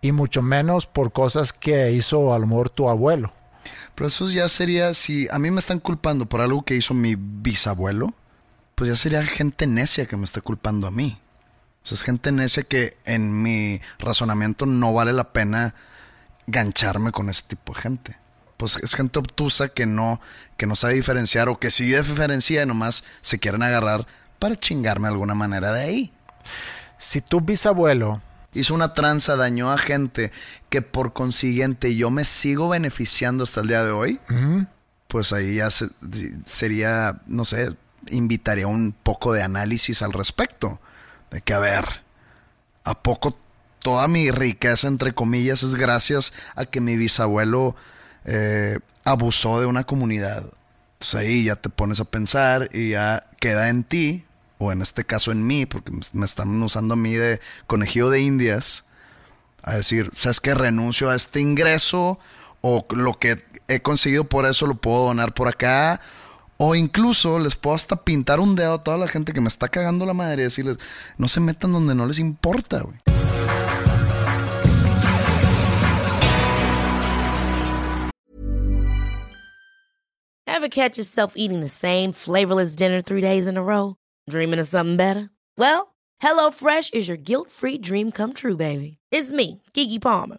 y mucho menos por cosas que hizo a lo tu abuelo. Pero eso ya sería, si a mí me están culpando por algo que hizo mi bisabuelo, pues ya sería gente necia que me está culpando a mí. O sea, es gente necia que en mi razonamiento no vale la pena gancharme con ese tipo de gente. Pues es gente obtusa que no, que no sabe diferenciar o que sí diferencia y nomás se quieren agarrar para chingarme de alguna manera de ahí. Si tu bisabuelo hizo una tranza, dañó a gente que por consiguiente yo me sigo beneficiando hasta el día de hoy, pues ahí ya sería, no sé, invitaría un poco de análisis al respecto. De que, a ver, ¿a poco toda mi riqueza, entre comillas, es gracias a que mi bisabuelo eh, abusó de una comunidad? Entonces ahí ya te pones a pensar y ya queda en ti o en este caso en mí, porque me están usando a mí de conejillo de indias, a decir, ¿sabes qué? Renuncio a este ingreso o lo que he conseguido por eso lo puedo donar por acá. O incluso les puedo hasta pintar un dedo a toda la gente que me está cagando la madre y decirles, no se metan donde no les importa, güey. Ever catch yourself eating the same flavorless dinner three days in a row? Dreaming of something better? Well, HelloFresh is your guilt-free dream come true, baby. It's me, Kiki Palmer.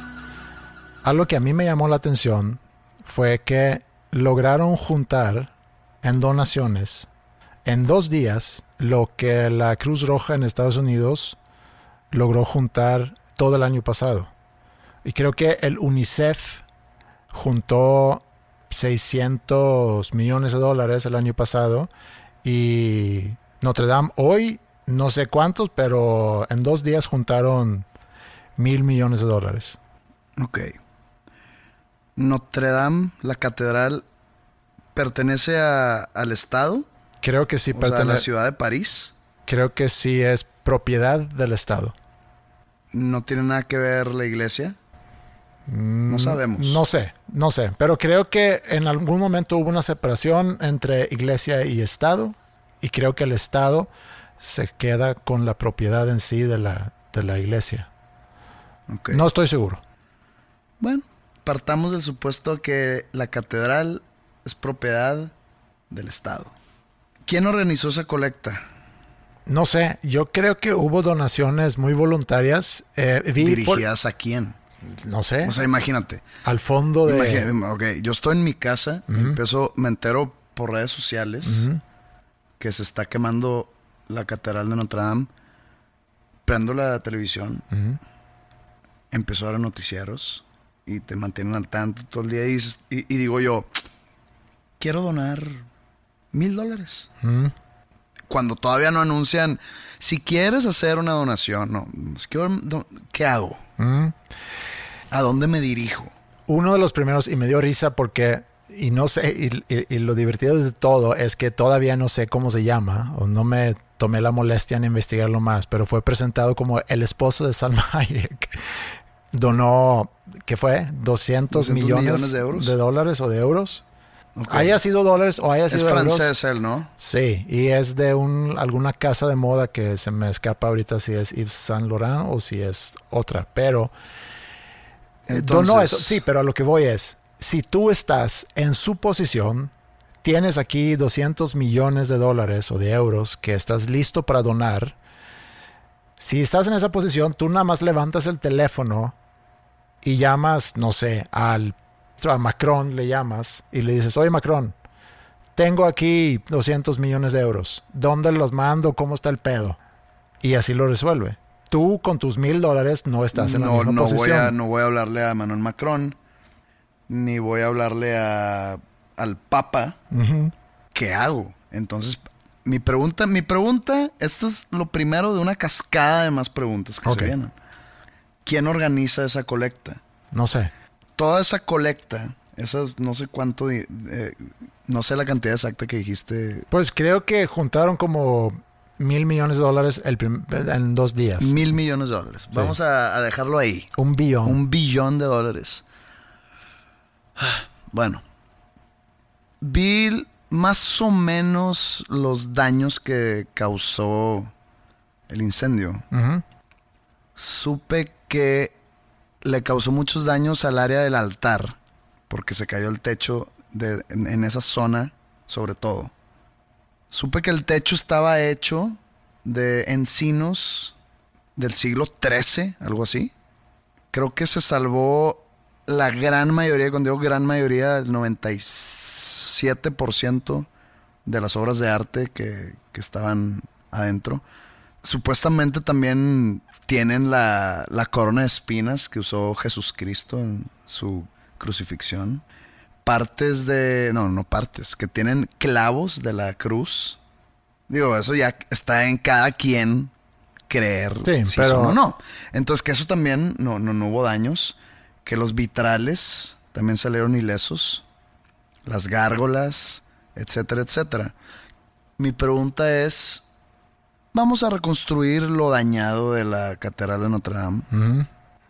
Algo que a mí me llamó la atención fue que lograron juntar en donaciones en dos días lo que la Cruz Roja en Estados Unidos logró juntar todo el año pasado. Y creo que el UNICEF juntó 600 millones de dólares el año pasado y Notre Dame hoy no sé cuántos, pero en dos días juntaron mil millones de dólares. Ok. Notre Dame, la catedral, pertenece al Estado. Creo que sí pertenece. a la ciudad de París. Creo que sí es propiedad del Estado. ¿No tiene nada que ver la iglesia? No mm, sabemos. No sé, no sé. Pero creo que en algún momento hubo una separación entre iglesia y Estado. Y creo que el Estado se queda con la propiedad en sí de la, de la iglesia. No estoy seguro. Bueno, partamos del supuesto que la catedral es propiedad del Estado. ¿Quién organizó esa colecta? No sé, yo creo que hubo donaciones muy voluntarias. Eh, ¿Dirigidas a quién? No sé. O sea, imagínate. Al fondo de... ok, yo estoy en mi casa, empiezo, me entero por redes sociales que se está quemando la catedral de Notre Dame. Prendo la televisión, empezó a ver noticieros y te mantienen al tanto todo el día y, y, digo yo, quiero donar mil dólares. Mm. Cuando todavía no anuncian, si quieres hacer una donación, no, ¿qué hago? Mm. ¿A dónde me dirijo? Uno de los primeros, y me dio risa porque, y no sé, y, lo divertido de todo es que todavía no sé cómo se llama, o no me tomé la molestia en investigarlo más, pero fue presentado como el esposo de Salma Hayek donó, ¿qué fue? 200, millones, de, euros? de dólares o de euros. Haya sido dólares o haya sido Es francés él, ¿no? Sí, y es de un, alguna casa de moda que se me escapa ahorita si es Yves Saint Laurent o si es otra, pero eh, Entonces... donó eso. Sí, pero a lo que voy es, si tú estás en su posición, tienes aquí 200 millones de dólares o de euros que estás listo para donar, si estás en esa posición, tú nada más levantas el teléfono y llamas, no sé, al a Macron le llamas y le dices, oye Macron, tengo aquí 200 millones de euros, ¿dónde los mando? ¿Cómo está el pedo? Y así lo resuelve. Tú con tus mil dólares no estás en la misma no posición. Voy a, no voy a hablarle a Manuel Macron, ni voy a hablarle a, al Papa. ¿Qué hago? Entonces, mi pregunta, mi pregunta, esto es lo primero de una cascada de más preguntas que se vienen. ¿Quién organiza esa colecta? No sé. Toda esa colecta, esas no sé cuánto, eh, no sé la cantidad exacta que dijiste. Pues creo que juntaron como mil millones de dólares el en dos días. Mil millones de dólares. Vamos a, a dejarlo ahí. Un billón. Un billón de dólares. Ah, Bueno. Vi más o menos los daños que causó el incendio. Ujú. Supe que le causó muchos daños al área del altar, porque se cayó el techo de- en, esa zona, sobre todo. Supe que el techo estaba hecho de encinos del siglo XIII, algo así. Creo que se salvó la gran mayoría, cuando digo gran mayoría, el 97% de las obras de arte que, que estaban adentro. Supuestamente también tienen la, la corona de espinas que usó Jesucristo en su crucifixión. Partes de... No, no partes, que tienen clavos de la cruz. Digo, eso ya está en cada quien creer Sí, si pero- son o no. Entonces, que eso también no, no, no hubo daños. Que los vitrales también salieron ilesos. Las gárgolas, etcétera, etcétera. Mi pregunta es, vamos a reconstruir lo dañado de la Catedral de Notre Dame.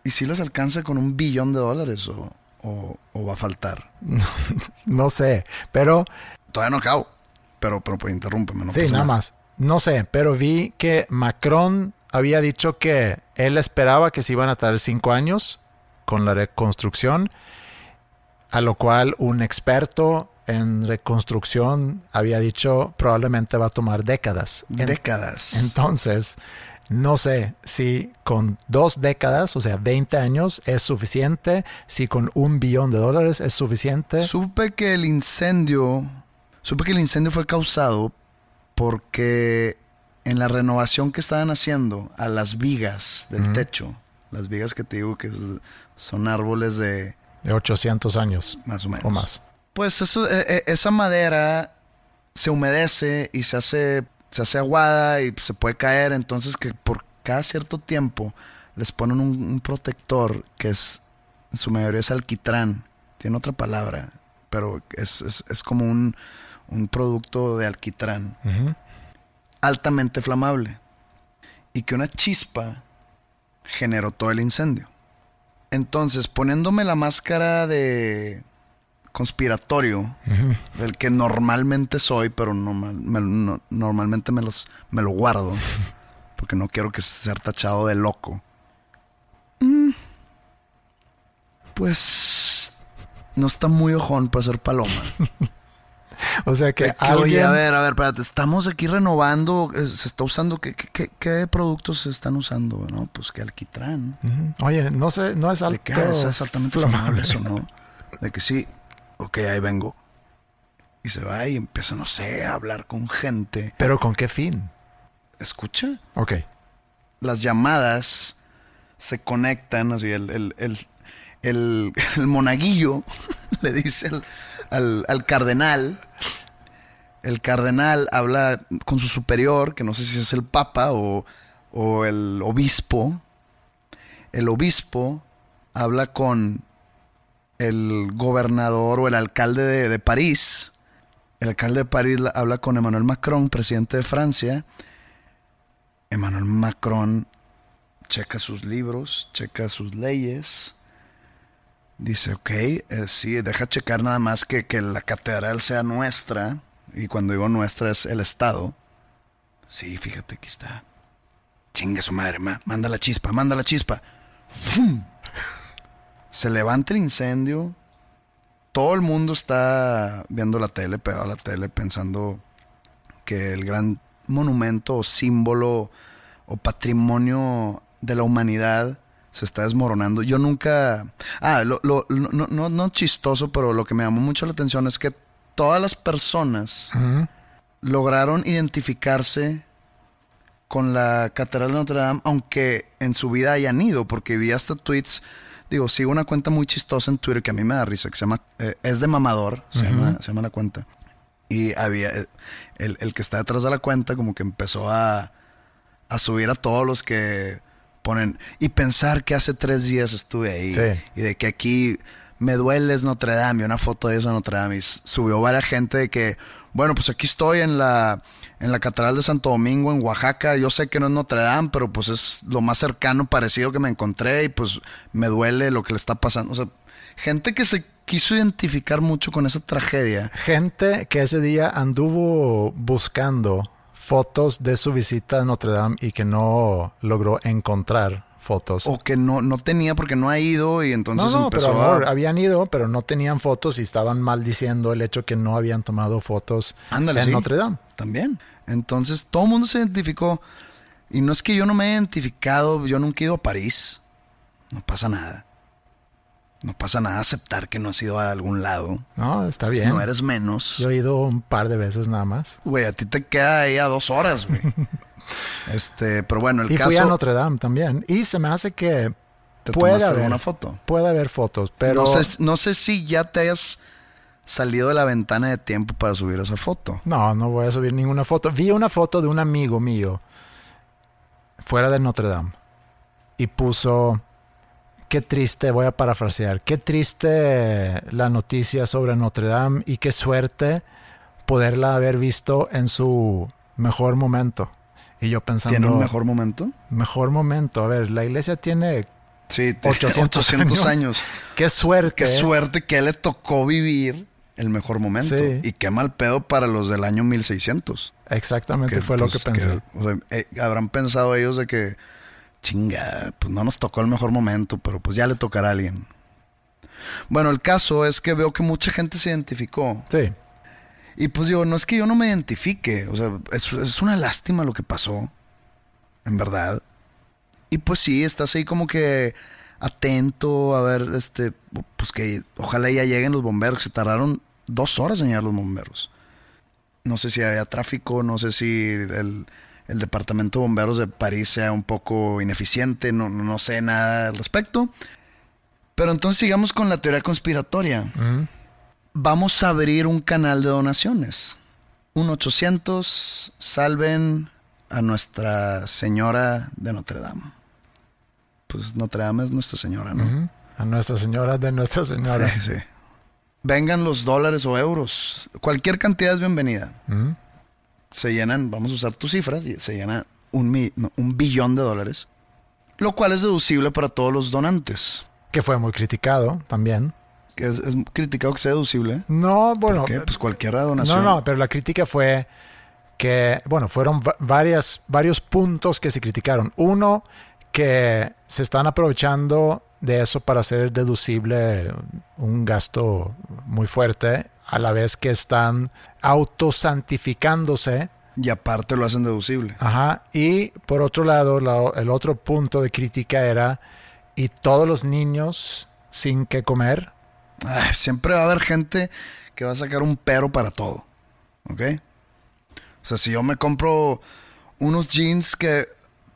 ¿Y si les alcanza con un billón de dólares o, o- o va a faltar? No sé, pero Todavía no acabo. Pero, pero pues interrúmpeme. No sí, nada más. No sé, pero vi que Macron había dicho que él esperaba que se iban a tardar cinco años con la reconstrucción, a lo cual un experto en reconstrucción había dicho probablemente va a tomar décadas. En- Décadas. Entonces, no sé si con dos décadas, o sea, 20 años, es suficiente, si con un billón de dólares es suficiente. Supe que el incendio, supe que el incendio fue causado porque en la renovación que estaban haciendo a las vigas del techo, las vigas que te digo que es- son árboles de de 800 años más o menos. o más. Pues eso, eh, eh, esa madera se humedece y se hace, se hace aguada y se puede caer. Entonces que por cada cierto tiempo les ponen un, un protector que es, en su mayoría es alquitrán. Tiene otra palabra, pero es, es- es como un, un producto de alquitrán. Altamente flamable. Y que una chispa generó todo el incendio. Entonces, poniéndome la máscara de conspiratorio, del que normalmente soy, pero normal- me- no- normalmente me, los, me lo guardo, porque no quiero que ser tachado de loco. Mm, Pues no está muy ojón para ser paloma. O sea que, alguien, Oye, a ver, a ver, espérate, estamos aquí renovando, eh, se está usando, ¿qué, qué, qué- qué productos se están usando? No, pues que alquitrán. Oye, no sé, no es ¿De alto. qué es es altamente flamable eso, no? De que sí, ok, ahí vengo. Y se va y empieza, no sé, a hablar con gente. Pero con qué fin? Escucha, Ok. las llamadas se conectan, así el, el, el, el- el monaguillo le dice al, al- al cardenal, el cardenal habla con su superior, que no sé si es el papa o, o el obispo, el obispo habla con el gobernador o el alcalde de, de París, el alcalde de París la- habla con Emmanuel Macron, presidente de Francia, Emmanuel Macron checa sus libros, checa sus leyes. Dice, ok, eh, sí, deja checar nada más que, que la catedral sea nuestra. Y cuando digo nuestra es el Estado. Sí, fíjate, aquí está. Chingue su madre, ma, manda la chispa, manda la chispa. ¡Fum! Se levanta el incendio. Todo el mundo está viendo la tele, pegado a la tele, pensando que el gran monumento o símbolo o patrimonio de la humanidad se está desmoronando. Yo nunca... Ah, lo, lo- no, no- no, chistoso, pero lo que me llamó mucho la atención es que todas las personas lograron identificarse con la Catedral de Notre Dame, aunque en su vida hayan ido, porque vi hasta tweets, digo, sigo una cuenta muy chistosa en Twitter que a mí me da risa, que se llama, eh, es de mamador, se, llama, se llama la cuenta. Y había, eh, el, el que está detrás de la cuenta como que empezó a, a subir a todos los que ponen, y pensar que hace tres días estuve ahí, Sí. y de que aquí me dueles Notre Dame, una foto de eso en Notre Dame, y subió varias gente de que, bueno, pues aquí estoy en la, en la Catedral de Santo Domingo, en Oaxaca, yo sé que no es Notre Dame, pero pues es lo más cercano, parecido que me encontré, y pues me duele lo que le está pasando, o sea, gente que se quiso identificar mucho con esa tragedia, Gente que ese día anduvo buscando fotos de su visita a Notre Dame y que no logró encontrar fotos. o que no, no tenía porque no ha ido, y entonces no, no, pero a empezó habían ido, pero no tenían fotos y estaban maldiciendo el hecho que no habían tomado fotos Ándale, en sí. Notre Dame. También. Entonces todo el mundo se identificó. Y no es que yo no me he identificado, yo nunca he ido a París. No pasa nada. No pasa nada aceptar que no has ido a algún lado. No, está bien. No eres menos. Yo he ido un par de veces nada más. Güey, a ti te queda ahí a dos horas, güey. este, pero bueno, el y caso. fui a Notre Dame también. Y se me hace que ¿Te puede haber alguna foto? Puede haber fotos, pero No, sé, no sé si ya te hayas salido de la ventana de tiempo para subir esa foto. no, no voy a subir ninguna foto. Vi una foto de un amigo mío fuera de Notre Dame y puso qué triste, voy a parafrasear, qué triste la noticia sobre Notre Dame y qué suerte poderla haber visto en su mejor momento. Y yo pensando, ¿Tiene un mejor momento? mejor momento. A ver, la iglesia tiene Sí, tiene 800, 800 años. años. Qué suerte. Qué suerte que le tocó vivir el mejor momento. Sí. Y qué mal pedo para los del año 1600. Exactamente fue lo que pues, pensé. o sea, eh, habrán pensado ellos de que, chinga, pues no nos tocó el mejor momento, pero pues ya le tocará a alguien. Bueno, el caso es que veo que mucha gente se identificó. Sí. Y pues digo, no es que yo no me identifique, o sea, es, es una lástima lo que pasó, en verdad. Y pues sí, estás ahí como que atento a ver, este, pues que ojalá ya lleguen los bomberos, se tardaron dos horas en llegar los bomberos. No sé si había tráfico, no sé si el, el departamento de bomberos de París sea un poco ineficiente, no, no sé nada al respecto. Pero entonces sigamos con la teoría conspiratoria vamos a abrir un canal de donaciones. Un 800 salven a Nuestra Señora de Notre Dame. Pues Notre Dame es Nuestra Señora, ¿no? A Nuestra Señora de Nuestra Señora. Sí. Vengan los dólares o euros. Cualquier cantidad es bienvenida. Se llenan, vamos a usar tus cifras, y se llena un, no, un billón de dólares. Lo cual es deducible para todos los donantes. Que fue muy criticado también. Que es, es criticado que sea deducible. No, bueno. Pues cualquier no, donación. no, pero la crítica fue que, bueno, fueron va- varias, varios puntos que se criticaron. Uno, que se están aprovechando de eso para hacer deducible un gasto muy fuerte, a la vez que están autosantificándose Y aparte lo hacen deducible. Ajá. Y por otro lado, la- el otro punto de crítica era, ¿y todos los niños sin que comer? Ay, siempre va a haber gente que va a sacar un pero para todo. ¿Ok? O sea, si yo me compro unos jeans que,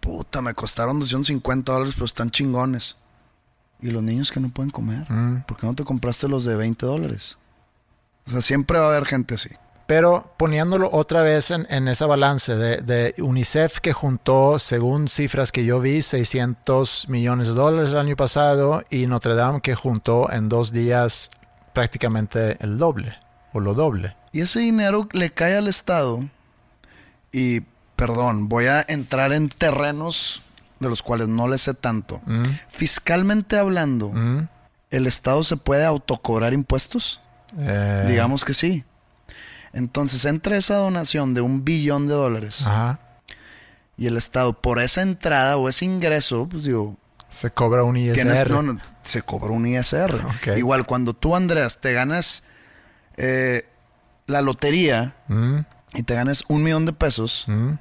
puta, me costaron 250 dólares, pero están chingones. Y los niños que no pueden comer. ¿Por qué no te compraste los de 20 dólares? O sea, siempre va a haber gente así. Pero poniéndolo otra vez en, en esa balance de, de UNICEF que juntó, según cifras que yo vi, 600 millones de dólares el año pasado y Notre Dame que juntó en dos días prácticamente el doble o lo doble. Y ese dinero le cae al Estado. Y, perdón, voy a entrar en terrenos de los cuales no le sé tanto. Fiscalmente hablando, ¿Mm? ¿el Estado se puede autocobrar impuestos? Eh, Digamos que sí. Entonces entra esa donación de un billón de dólares Ajá. y el Estado por esa entrada o ese ingreso, pues digo, Se cobra un ISR. tienes, no, no, se cobra un ISR. Igual cuando tú, Andreas, te ganas eh, la lotería Mm, y te ganas un millón de pesos, mm.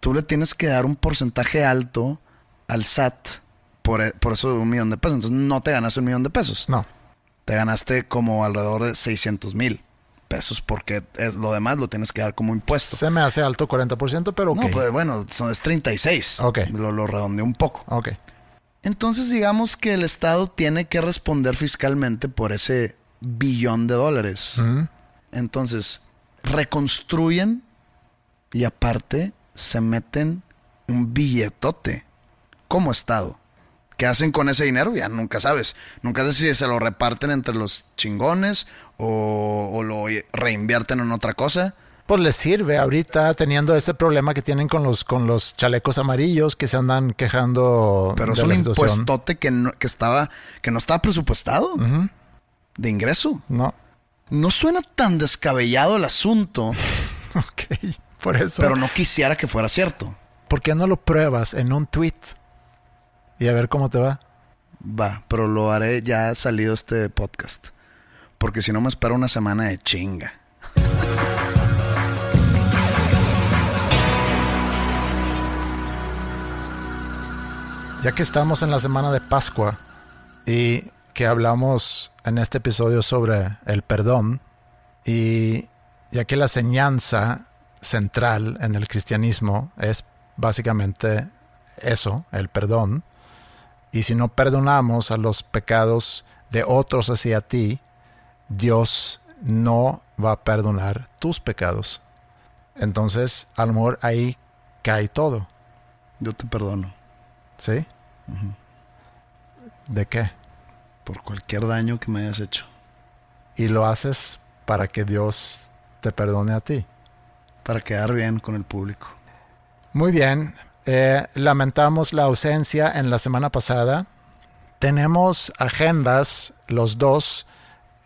tú le tienes que dar un porcentaje alto al SAT por, e- por eso de un millón de pesos. Entonces no te ganas un millón de pesos. No. Te ganaste como alrededor de 600 mil pesos porque es, lo demás lo tienes que dar como impuesto. Se me hace alto 40%, pero ok. No, pues bueno, son, es 36. Ok. Lo, lo redondeé un poco. Ok. Entonces digamos que el Estado tiene que responder fiscalmente por ese billón de dólares. Mm, Entonces, reconstruyen y aparte se meten un billetote como Estado. ¿Qué hacen con ese dinero? Ya nunca sabes. Nunca sabes si se lo reparten entre los chingones o, o lo reinvierten en otra cosa. Pues les sirve ahorita teniendo ese problema que tienen con los, con los chalecos amarillos que se andan quejando. Pero es un impuestote que no, que estaba, que no estaba presupuestado de ingreso. No. No suena tan descabellado el asunto, Ok. Por eso. pero no quisiera que fuera cierto. ¿Por qué no lo pruebas en un tweet? Y a ver cómo te va. Va, pero lo haré ya salido este podcast. Porque si no me espera una semana de chinga. Ya que estamos en la semana de Pascua y que hablamos en este episodio sobre el perdón y ya que la enseñanza central en el cristianismo es básicamente eso, el perdón, y si no perdonamos a los pecados de otros hacia ti, Dios no va a perdonar tus pecados. Entonces, a lo mejor ahí cae todo, Yo te perdono ¿sí? ¿De qué? por cualquier daño que me hayas hecho. y lo haces para que Dios te perdone a ti. Para quedar bien con el público. Muy bien, eh, lamentamos la ausencia en la semana pasada. Tenemos agendas, los dos,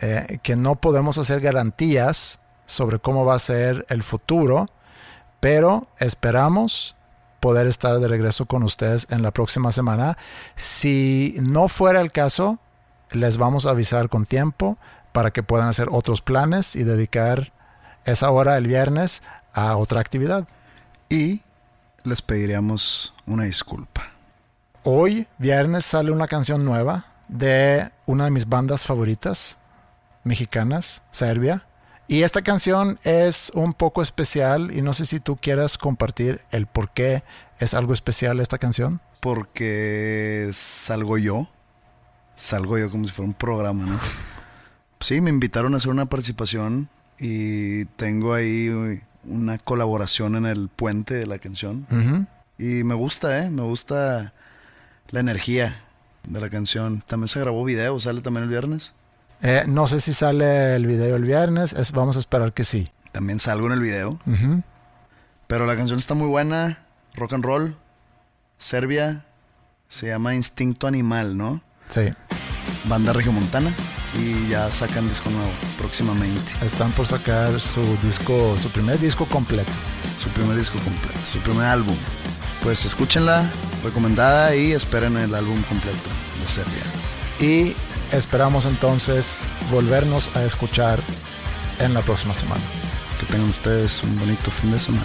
eh, que no podemos hacer garantías sobre cómo va a ser el futuro, pero esperamos poder estar de regreso con ustedes en la próxima semana. Si no fuera el caso, les vamos a avisar con tiempo para que puedan hacer otros planes y dedicar esa hora el viernes a otra actividad. Y les pediríamos una disculpa. Hoy, viernes, sale una canción nueva de una de mis bandas favoritas mexicanas, Serbia. Y esta canción es un poco especial y no sé si tú quieras compartir el por qué es algo especial esta canción. Porque salgo yo. Salgo yo como si fuera un programa, ¿no? Sí, me invitaron a hacer una participación y tengo ahí una colaboración en el puente de la canción. Y me gusta, ¿eh? Me gusta la energía de la canción. También se grabó video, sale también el viernes. Eh, no sé si sale el video el viernes, es- vamos a esperar que sí. También salgo en el video. Pero la canción está muy buena. Rock and roll. Serbia. Se llama Instinto Animal, ¿no? Sí, Banda Regiomontana. Y ya sacan disco nuevo próximamente. están por sacar su disco, su primer disco completo. Su primer disco completo. Su primer álbum. Pues escúchenla. Recomendada y esperen el álbum completo de Serbia. Y esperamos entonces volvernos a escuchar en la próxima semana. Que tengan ustedes un bonito fin de semana.